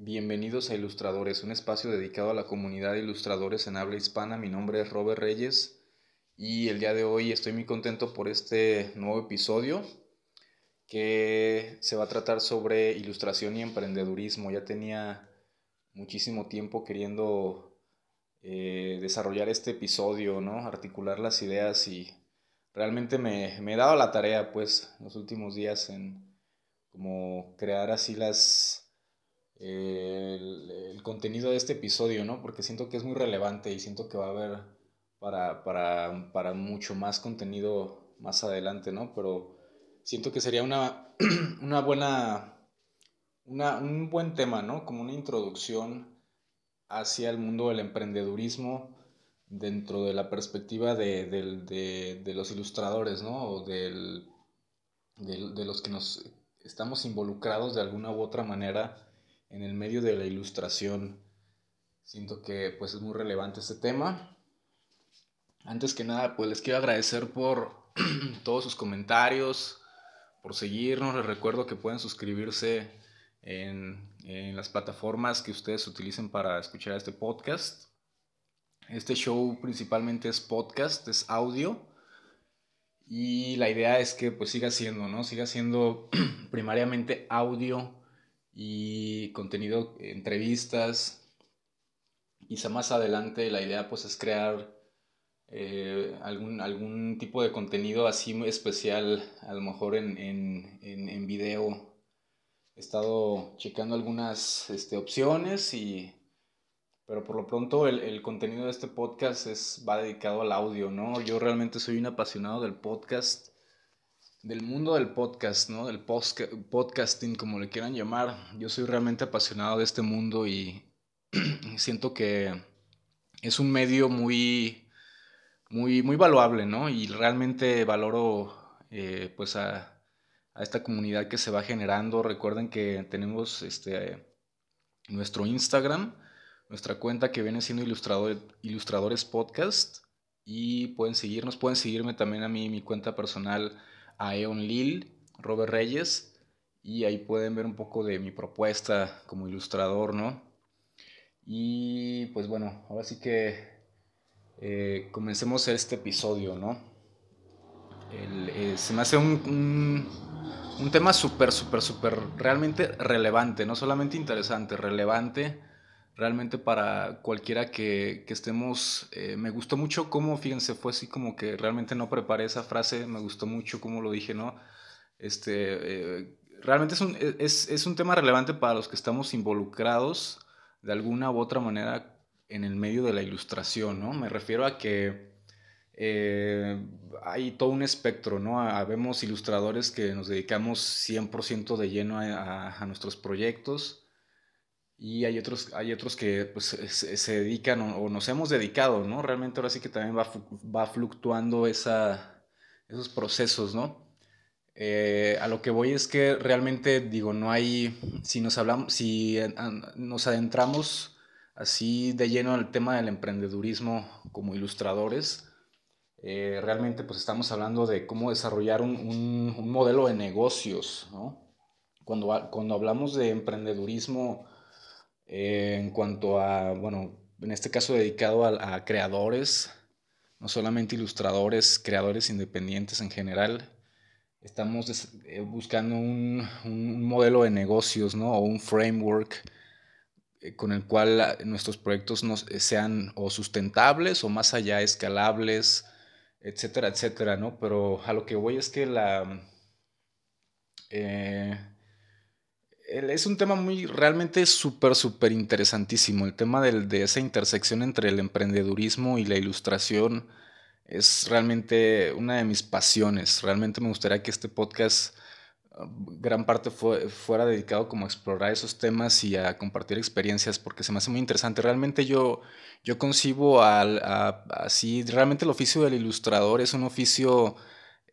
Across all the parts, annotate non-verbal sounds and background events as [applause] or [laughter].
Bienvenidos a Ilustradores, un espacio dedicado a la comunidad de ilustradores en habla hispana. Mi nombre es Robert Reyes y el día de hoy estoy muy contento por este nuevo episodio que se va a tratar sobre ilustración y emprendedurismo. Ya tenía muchísimo tiempo queriendo eh, desarrollar este episodio, ¿no? Articular las ideas y realmente me, me he dado la tarea, pues, los últimos días en como crear así las el, contenido de este episodio, ¿no? Porque siento que es muy relevante y siento que va a haber para, para, para mucho más contenido más adelante, ¿no? Pero siento que sería una, [clears throat] una buena, una, un buen tema, ¿no? Como una introducción hacia el mundo del emprendedurismo dentro de la perspectiva de, de, de los ilustradores, ¿no? O del, de los que nos estamos involucrados de alguna u otra manera en el medio de la ilustración. Siento que pues es muy relevante este tema. Antes que nada, pues les quiero agradecer por [clears throat] todos sus comentarios, por seguirnos. Les recuerdo que pueden suscribirse en, en las plataformas que ustedes utilicen para escuchar este podcast. Este show principalmente es podcast, es audio. Y la idea es que pues siga siendo, ¿no? Siga siendo [clears throat] primariamente audio y contenido, entrevistas. Quizá más adelante la idea pues es crear eh, algún, algún tipo de contenido así especial, a lo mejor en, en, en, video. He estado checando algunas este, opciones y pero por lo pronto el, el, contenido de este podcast es, va dedicado al audio, ¿no? Yo realmente soy un apasionado del podcast del mundo del podcast, ¿no? Del podcasting, como le quieran llamar. Yo soy realmente apasionado de este mundo y [clears throat] siento que es un medio muy, muy, muy valuable, ¿no? Y realmente valoro, eh, pues, a, a, esta comunidad que se va generando. Recuerden que tenemos este, nuestro Instagram, nuestra cuenta que viene siendo ilustrador, Ilustradores Podcast. Y pueden seguirnos, pueden seguirme también a mí, mi cuenta personal a Eon Lil, Robert Reyes, y ahí pueden ver un poco de mi propuesta como ilustrador, ¿no? Y pues bueno, ahora sí que eh, comencemos este episodio, ¿no? Eh, se me hace un, un, tema súper, súper, súper realmente relevante, no solamente interesante, relevante realmente para cualquiera que, estemos. Eh, me gustó mucho cómo, fíjense, fue así como que realmente no preparé esa frase, me gustó mucho cómo lo dije, ¿no? Este, eh, realmente es un, es, es un tema relevante para los que estamos involucrados de alguna u otra manera en el medio de la ilustración, ¿no? Me refiero a que eh, hay todo un espectro, ¿no? Habemos ilustradores que nos dedicamos 100% de lleno a, nuestros proyectos y hay otros, hay otros que pues, se, dedican o, nos hemos dedicado, ¿no? Realmente ahora sí que también va, va fluctuando esa, esos procesos, ¿no? Eh, a lo que voy es que realmente, digo, no hay, si nos hablamos, si nos adentramos así de lleno en el tema del emprendedurismo como ilustradores, eh, realmente pues estamos hablando de cómo desarrollar un, un, un modelo de negocios, ¿no? Cuando, cuando hablamos de emprendedurismo, eh, en cuanto a, bueno, en este caso dedicado a, creadores, no solamente ilustradores, creadores independientes en general. Estamos eh, buscando un, un, modelo de negocios, ¿no? O un framework eh, con el cual nuestros proyectos no, sean o sustentables o más allá escalables, etcétera, etcétera, ¿no? Pero a lo que voy es que la... es un tema muy, realmente súper, súper interesantísimo. El tema de esa intersección entre el emprendedurismo y la ilustración es realmente una de mis pasiones. Realmente me gustaría que este podcast, uh, gran parte fuera dedicado como a explorar esos temas y a compartir experiencias, porque se me hace muy interesante. Realmente yo, yo concibo al, así, realmente el oficio del ilustrador es un oficio...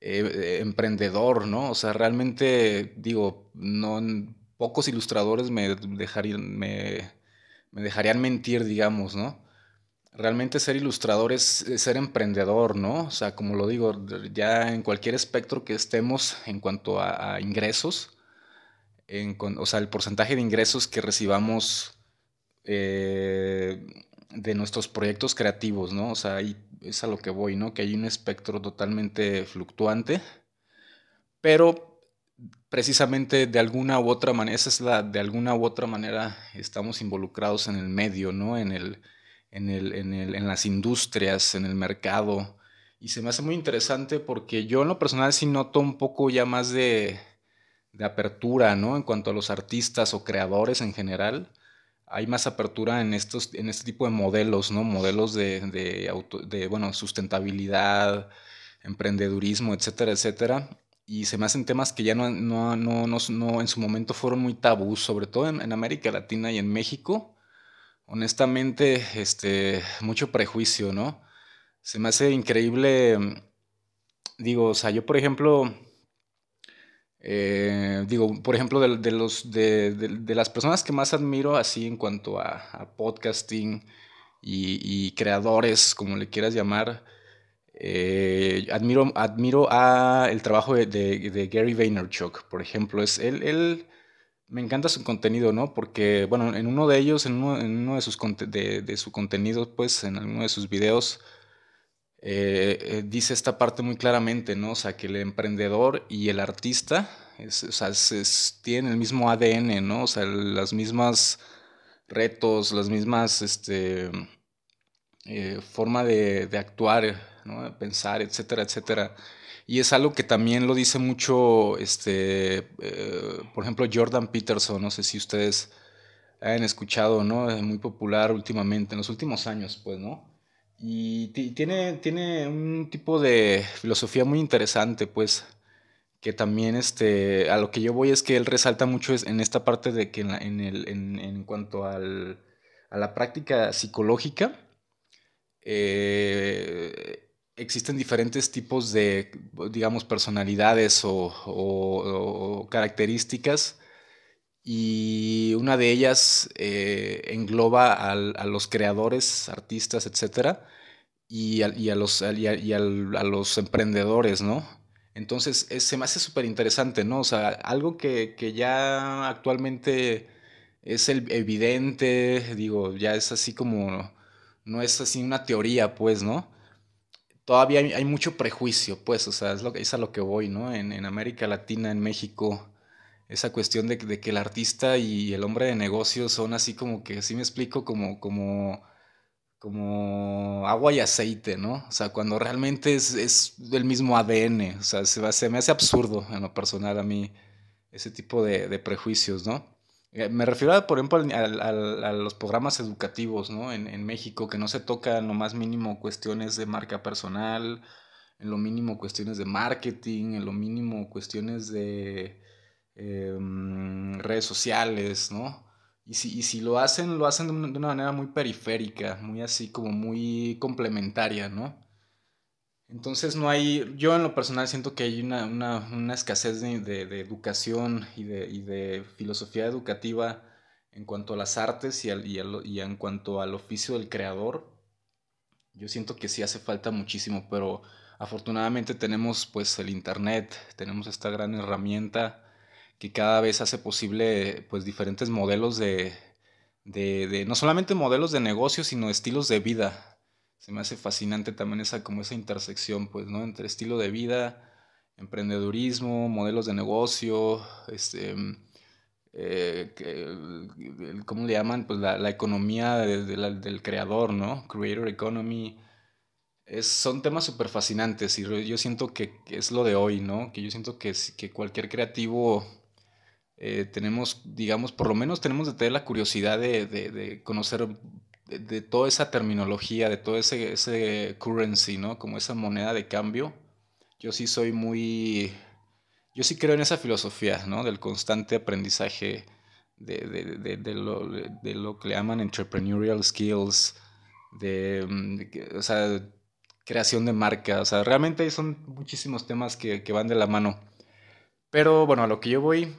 Eh, emprendedor, ¿no? O sea, realmente digo, no, pocos ilustradores me dejarían, me, dejarían mentir, digamos, ¿no? Realmente ser ilustrador es, ser emprendedor, ¿no? O sea, como lo digo, ya en cualquier espectro que estemos en cuanto a, ingresos, o sea, el porcentaje de ingresos que recibamos eh, de nuestros proyectos creativos, ¿no? O sea, ahí es a lo que voy, ¿no? Que hay un espectro totalmente fluctuante, pero precisamente de alguna u otra manera, esa es la, de alguna u otra manera estamos involucrados en el medio, ¿no? En, el, en, el, en, el, en las industrias, en el mercado. Y se me hace muy interesante porque yo en lo personal sí noto un poco ya más de, de apertura, ¿no? En cuanto a los artistas o creadores en general hay más apertura en, estos, en este tipo de modelos, ¿no? Modelos de, de, bueno, sustentabilidad, emprendedurismo, etcétera, etcétera. Y se me hacen temas que ya no, no, no, no en su momento fueron muy tabús, sobre todo en, América Latina y en México. Honestamente, este, mucho prejuicio, ¿no? Se me hace increíble, digo, o sea, yo por ejemplo, eh, digo, por ejemplo, de, los, de, las personas que más admiro así en cuanto a, podcasting y, creadores, como le quieras llamar, eh, admiro, admiro el trabajo de, Gary Vaynerchuk, por ejemplo. Es, él, me encanta su contenido, ¿no? Porque, bueno, en uno de ellos, en uno, de, sus, de, su contenido, pues, en uno de sus videos, eh, eh, dice esta parte muy claramente, ¿no? O sea, que el emprendedor y el artista es, o sea, tienen el mismo ADN, ¿no? O sea, las mismas retos, las mismas, este, forma de, actuar, ¿no? Pensar, etcétera, etcétera. Y es algo que también lo dice mucho, este, por ejemplo, Jordan Peterson, no sé si ustedes han escuchado, ¿no? Es muy popular últimamente, en los últimos años, pues, ¿no? Y tiene, tiene un tipo de filosofía muy interesante, pues, que también este, a lo que yo voy es que él resalta mucho en esta parte de que en, el, en, cuanto al, a la práctica psicológica, eh, existen diferentes tipos de, digamos, personalidades o características y una de ellas eh, engloba a los creadores, artistas, etcétera, y, a, los, y a, los emprendedores, ¿no? Entonces, se me hace súper interesante, ¿no? O sea, algo que, ya actualmente es evidente, digo, ya es así como, no es así una teoría, pues, ¿no? Todavía hay, mucho prejuicio, pues, o sea, es, lo, es a lo que voy, ¿no? En, América Latina, en México, esa cuestión de, que el artista y el hombre de negocios son así como que, así me explico, como, como, como agua y aceite, ¿no? O sea, cuando realmente es, es del mismo ADN, o sea, se, se, me hace absurdo en lo personal a mí ese tipo de, prejuicios, ¿no? Eh, me refiero, por ejemplo, a, los programas educativos, ¿no? En, en México, que no se toca en lo más mínimo cuestiones de marca personal, en lo mínimo cuestiones de marketing, en lo mínimo cuestiones de Em, redes sociales, ¿no? Y si, si lo hacen, lo hacen de una, manera muy periférica, muy así como muy complementaria, ¿no? Entonces no hay, yo en lo personal siento que hay una, escasez de, educación y de, de, filosofía educativa en cuanto a las artes y, y, en cuanto al oficio del creador. Yo siento que sí hace falta muchísimo, pero afortunadamente tenemos pues el internet, tenemos esta gran herramienta que cada vez hace posible pues diferentes modelos de, de, no solamente modelos de negocio, sino estilos de vida. Se me hace fascinante también esa, como esa intersección, pues, ¿no? Entre estilo de vida, emprendedurismo, modelos de negocio, este, eh, ¿cómo le llaman? Pues la, economía del creador, ¿no? Creator Economy. Es, son temas súper fascinantes y yo siento que, es lo de hoy, ¿no? Que yo siento que, que cualquier creativo eh, tenemos, digamos, por lo menos tenemos de tener la curiosidad de, conocer de, toda esa terminología, de todo ese, ese currency, ¿no? Como esa moneda de cambio. Yo sí soy muy... Yo sí creo en esa filosofía, ¿no? Del constante aprendizaje de, lo, de lo que le llaman entrepreneurial skills, de, mm, o sea, creación de marca. O sea, realmente son muchísimos temas que, que van de la mano. Pero bueno, a lo que yo voy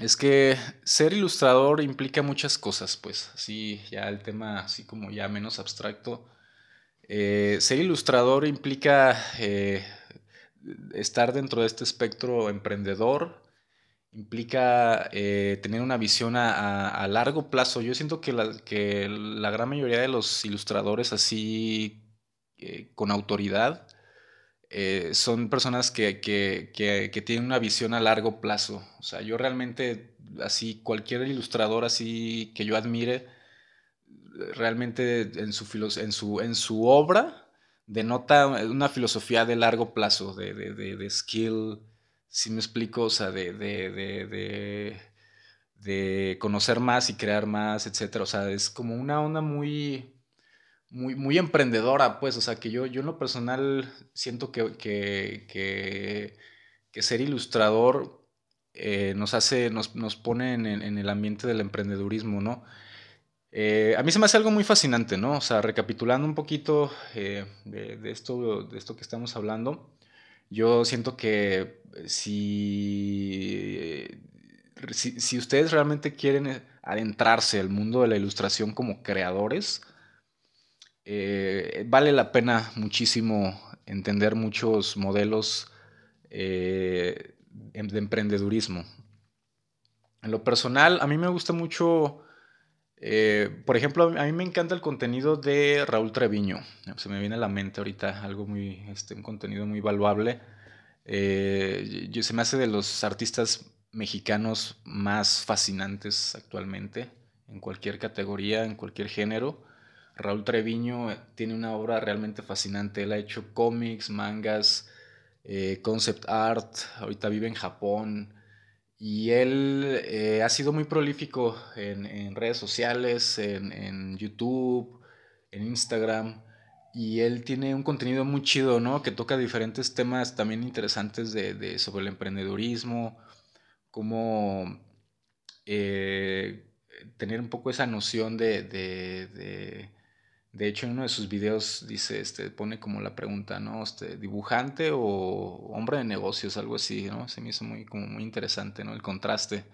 es que ser ilustrador implica muchas cosas, pues, así ya el tema así como ya menos abstracto. Eh, ser ilustrador implica eh, estar dentro de este espectro emprendedor implica eh, tener una visión a, largo plazo. Yo siento que la, gran mayoría de los ilustradores así con autoridad eh, son personas que, que, tienen una visión a largo plazo. O sea, yo realmente, así, cualquier ilustrador así que yo admire, realmente en su, en su, en su obra denota una filosofía de largo plazo, de, de, de skill, si me explico, o sea, de, de, conocer más y crear más, etcétera. O sea, es como una onda muy, muy, muy emprendedora, pues, o sea, que yo, yo en lo personal siento que, que, ser ilustrador eh, nos hace, nos, nos pone en, en, el ambiente del emprendedurismo, ¿no? Eh, a mí se me hace algo muy fascinante, ¿no? O sea, recapitulando un poquito eh, de, de, esto, de esto que estamos hablando, yo siento que si, si, ustedes realmente quieren adentrarse al mundo de la ilustración como creadores, eh, vale la pena muchísimo entender muchos modelos eh, de emprendedurismo. En lo personal, a mí me gusta mucho, eh, por ejemplo, a mí me encanta el contenido de Raúl Treviño. Se me viene a la mente ahorita algo muy, este, un contenido muy valuable eh, se me hace de los artistas mexicanos más fascinantes actualmente, en cualquier categoría, en cualquier género. Raúl Treviño tiene una obra realmente fascinante. Él ha hecho cómics, mangas, eh, concept art, ahorita vive en Japón. Y él eh, ha sido muy prolífico en, redes sociales, en, YouTube, en Instagram. Y él tiene un contenido muy chido, ¿no? Que toca diferentes temas también interesantes de, sobre el emprendedurismo, cómo eh, tener un poco esa noción de, hecho, en uno de sus videos dice, este, pone como la pregunta, ¿no? Este, dibujante o hombre de negocios, algo así, ¿no? Se me hizo muy, como muy interesante, ¿no? El contraste.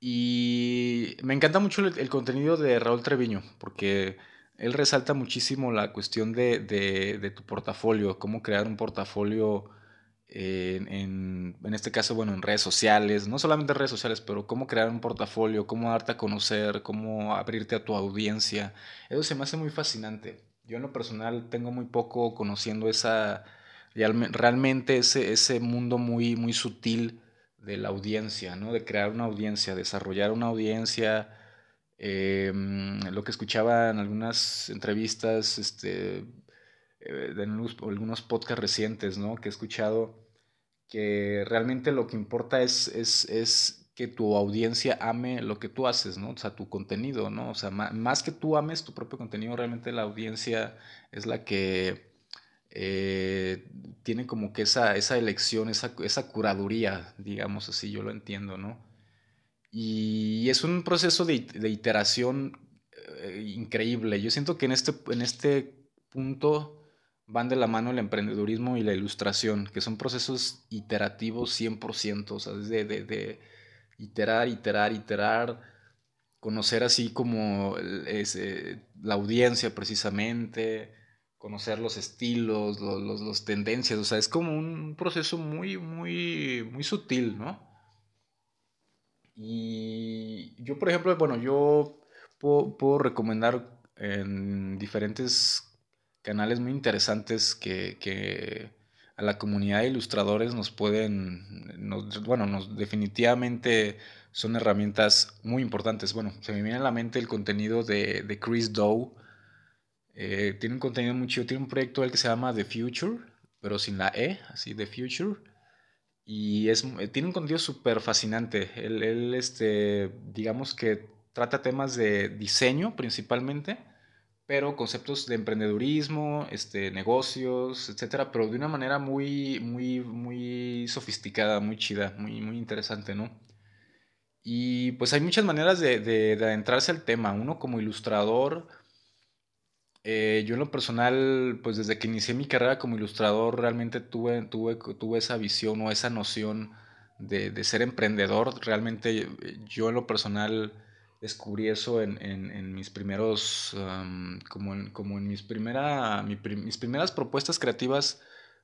Y me encanta mucho el contenido de Raúl Treviño, porque él resalta muchísimo la cuestión de, tu portafolio, cómo crear un portafolio en, este caso, bueno, en redes sociales, no solamente en redes sociales, pero cómo crear un portafolio, cómo darte a conocer, cómo abrirte a tu audiencia. Eso se me hace muy fascinante. Yo en lo personal tengo muy poco conociendo esa, realmente ese, ese mundo muy, muy sutil de la audiencia, ¿no? De crear una audiencia, desarrollar una audiencia, Em, lo que escuchaba en algunas entrevistas, este, eh, de algunos, podcasts recientes, ¿no? Que he escuchado que realmente lo que importa es, es, que tu audiencia ame lo que tú haces, ¿no? O sea, tu contenido, ¿no? O sea, más, que tú ames tu propio contenido, realmente la audiencia es la que eh, tiene como que esa, esa elección, esa, esa curaduría, digamos así, yo lo entiendo, ¿no? Y es un proceso de, iteración eh, increíble. Yo siento que en este, en este punto van de la mano el emprendedurismo y la ilustración, que son procesos iterativos 100%, o sea, de, de, iterar, iterar, iterar, conocer así como la audiencia precisamente, conocer los estilos, los, los, los, tendencias, o sea, es como un proceso muy, muy, muy sutil, ¿no? Y yo, por ejemplo, bueno, yo puedo, recomendar en diferentes canales muy interesantes que, a la comunidad de ilustradores nos pueden, bueno, nos, definitivamente son herramientas muy importantes. Bueno, se me viene a la mente el contenido de, Chris Doe. Eh, tiene un contenido muy chido, tiene un proyecto el que se llama The Future, pero sin la E, así, The Future. Y es, eh, tiene un contenido súper fascinante. Él, este, digamos que trata temas de diseño principalmente, pero conceptos de emprendedurismo, este, negocios, etcétera, pero de una manera muy, muy, muy sofisticada, muy chida, muy, muy interesante, ¿no? Y pues hay muchas maneras de, de adentrarse al tema. Uno como ilustrador eh, yo en lo personal, pues desde que inicié mi carrera como ilustrador, realmente tuve, tuve, tuve esa visión o esa noción de, de ser emprendedor. Realmente eh, yo en lo personal descubrí eso en, en, mis primeros, como, en, como en mis, primera, mis primeras propuestas creativas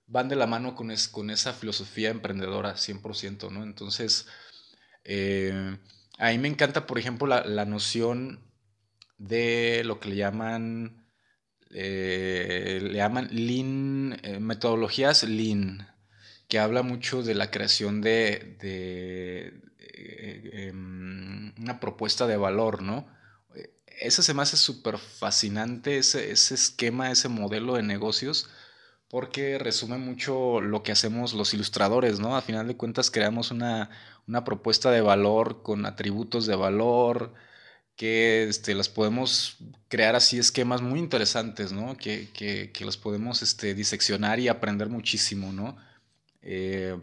van de la mano con, con esa filosofía emprendedora 100%, ¿no? Entonces, eh, a mí me encanta, por ejemplo, la, noción de lo que le llaman, eh, le llaman lean, eh, metodologías lean, que habla mucho de la creación de, em, una propuesta de valor, ¿no? Ese se me hace súper fascinante, ese, ese esquema, ese modelo de negocios, porque resume mucho lo que hacemos los ilustradores, ¿no? A final de cuentas creamos una, propuesta de valor con atributos de valor, que este, las podemos crear así esquemas muy interesantes, ¿no? Que, que, los podemos este, diseccionar y aprender muchísimo, ¿no? Eh,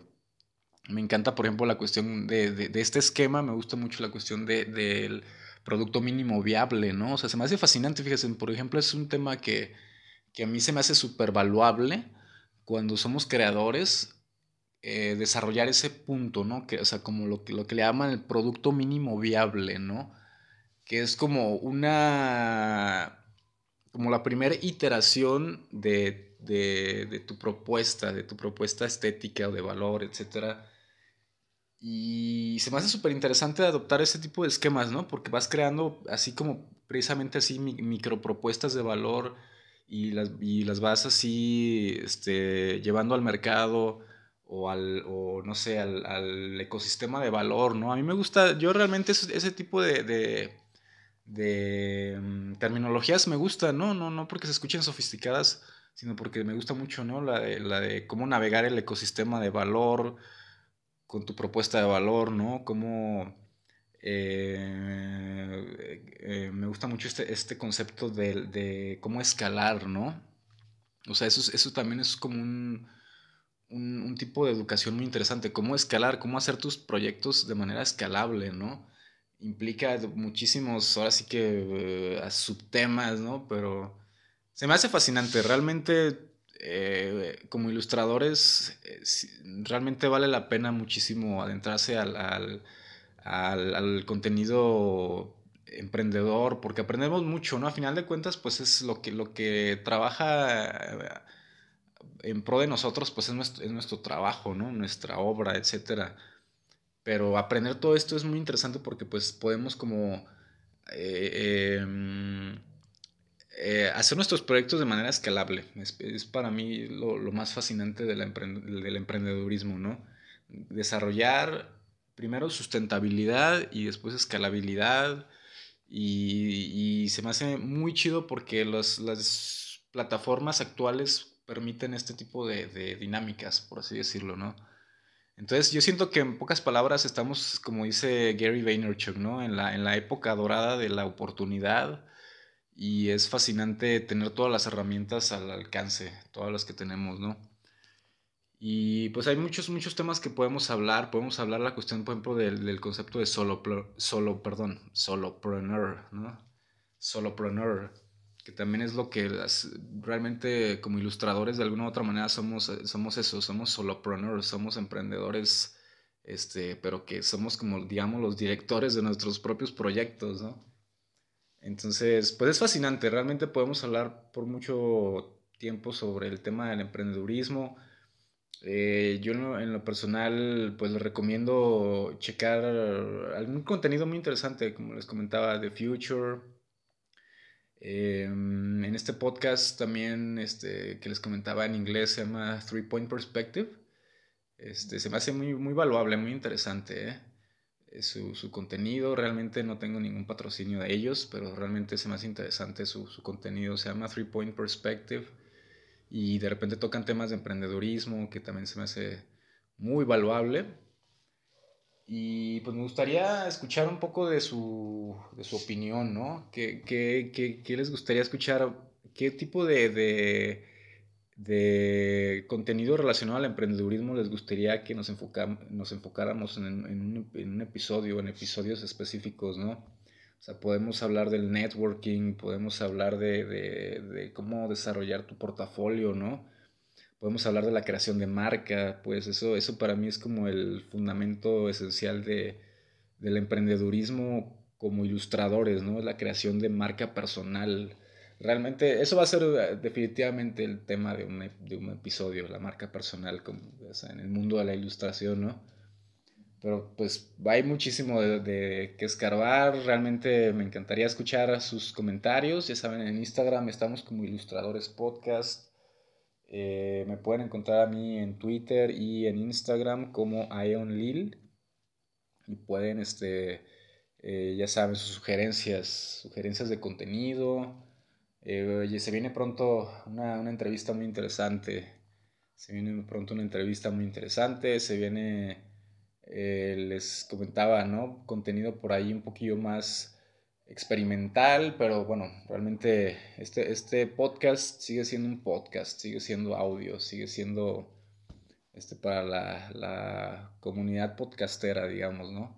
me encanta, por ejemplo, la cuestión de, este esquema, me gusta mucho la cuestión del producto mínimo viable, ¿no? O sea, se me hace fascinante, fíjense, por ejemplo, es un tema que que a mí se me hace súper valuable cuando somos creadores, eh, desarrollar ese punto, ¿no? Que, o sea, como lo que, lo que le llaman el producto mínimo viable, ¿no? Que es como una, como la primera iteración de, de, tu propuesta, de tu propuesta estética o de valor, etc. Y se me hace súper interesante adoptar ese tipo de esquemas, ¿no? Porque vas creando así como precisamente así micropropuestas de valor y las, y las vas así este, llevando al mercado o al, o no sé, al, al, ecosistema de valor, ¿no? A mí me gusta, yo realmente ese, tipo de, de, de mm, terminologías me gusta, ¿no? No, no porque se escuchen sofisticadas, sino porque me gusta mucho, ¿no? La de, la de cómo navegar el ecosistema de valor con tu propuesta de valor, ¿no? Cómo eh, eh, me gusta mucho este, este concepto de, cómo escalar, ¿no? O sea, eso, eso también es como un, un, tipo de educación muy interesante. Cómo escalar, cómo hacer tus proyectos de manera escalable, ¿no? Implica muchísimos, ahora sí que, eh, subtemas, ¿no? Pero se me hace fascinante. Realmente, como ilustradores, realmente vale la pena muchísimo adentrarse al al, contenido emprendedor, porque aprendemos mucho, ¿no? A final de cuentas, pues es lo que, lo que trabaja eh, en pro de nosotros, pues es nuestro, es nuestro trabajo, ¿no? Nuestra obra, etcétera. Pero aprender todo esto es muy interesante porque pues podemos como eh, em, eh, hacer nuestros proyectos de manera escalable. Es, para mí lo, más fascinante del emprendedurismo, ¿no? Desarrollar primero sustentabilidad y después escalabilidad. Y, se me hace muy chido porque las plataformas actuales permiten este tipo de, dinámicas, por así decirlo, ¿no? Entonces yo siento que en pocas palabras estamos, como dice Gary Vaynerchuk, ¿no? En la, en la época dorada de la oportunidad y es fascinante tener todas las herramientas al alcance, todas las que tenemos, ¿no? Y pues hay muchos, muchos temas que podemos hablar. Podemos hablar la cuestión, por ejemplo, del, del concepto de solo, solo, perdón, solopreneur, ¿no? Solopreneur, que también es lo que realmente como ilustradores de alguna u otra manera somos, somos eso, somos solopreneurs, somos emprendedores, este, pero que somos como, digamos, los directores de nuestros propios proyectos, ¿no? Entonces, pues es fascinante, realmente podemos hablar por mucho tiempo sobre el tema del emprendedurismo eh, yo en lo, personal, pues les recomiendo checar algún contenido muy interesante, como les comentaba, The Future. Em, en este podcast también, este, que les comentaba en inglés, se llama Three Point Perspective. Este, se me hace muy, muy valuable, muy interesante. ¿eh? Su, su, contenido, realmente no tengo ningún patrocinio de ellos, pero realmente me hace interesante su, su contenido. Se llama Three Point Perspective y de repente tocan temas de emprendedurismo que también se me hace muy valuable. Y pues me gustaría escuchar un poco de su, de su opinión, ¿no? ¿Qué, qué, qué, qué les gustaría escuchar? ¿Qué tipo de, de, contenido relacionado al emprendedurismo les gustaría que nos, enfocáramos en, en, un, en un episodio, en episodios específicos, ¿no? O sea, podemos hablar del networking, podemos hablar de, de, cómo desarrollar tu portafolio, ¿no? Podemos hablar de la creación de marca, pues eso, eso para mí es como el fundamento esencial de, del emprendedurismo como ilustradores, ¿no? La creación de marca personal, realmente eso va a ser eh, definitivamente el tema de un, de un episodio, la marca personal como, en el mundo de la ilustración, ¿no? Pero pues hay muchísimo de, de, que escarbar, realmente me encantaría escuchar sus comentarios, ya saben, en Instagram estamos como Ilustradores Podcast, eh, me pueden encontrar a mí en Twitter y en Instagram como Ion Lil y pueden, este, eh, ya saben, sus sugerencias, sugerencias de contenido, eh, se viene pronto una, una, entrevista muy interesante. Se viene pronto una entrevista muy interesante. Se viene, eh, les comentaba, ¿no? Contenido por ahí un poquillo más experimental, pero bueno, realmente este, este podcast sigue siendo un podcast, sigue siendo audio, sigue siendo este, para la, la comunidad podcastera, digamos, ¿no?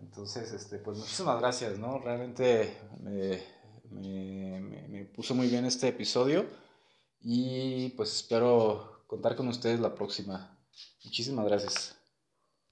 Entonces, este, pues muchísimas gracias, ¿no? Realmente me, me, puso muy bien este episodio y pues espero contar con ustedes la próxima. Muchísimas gracias.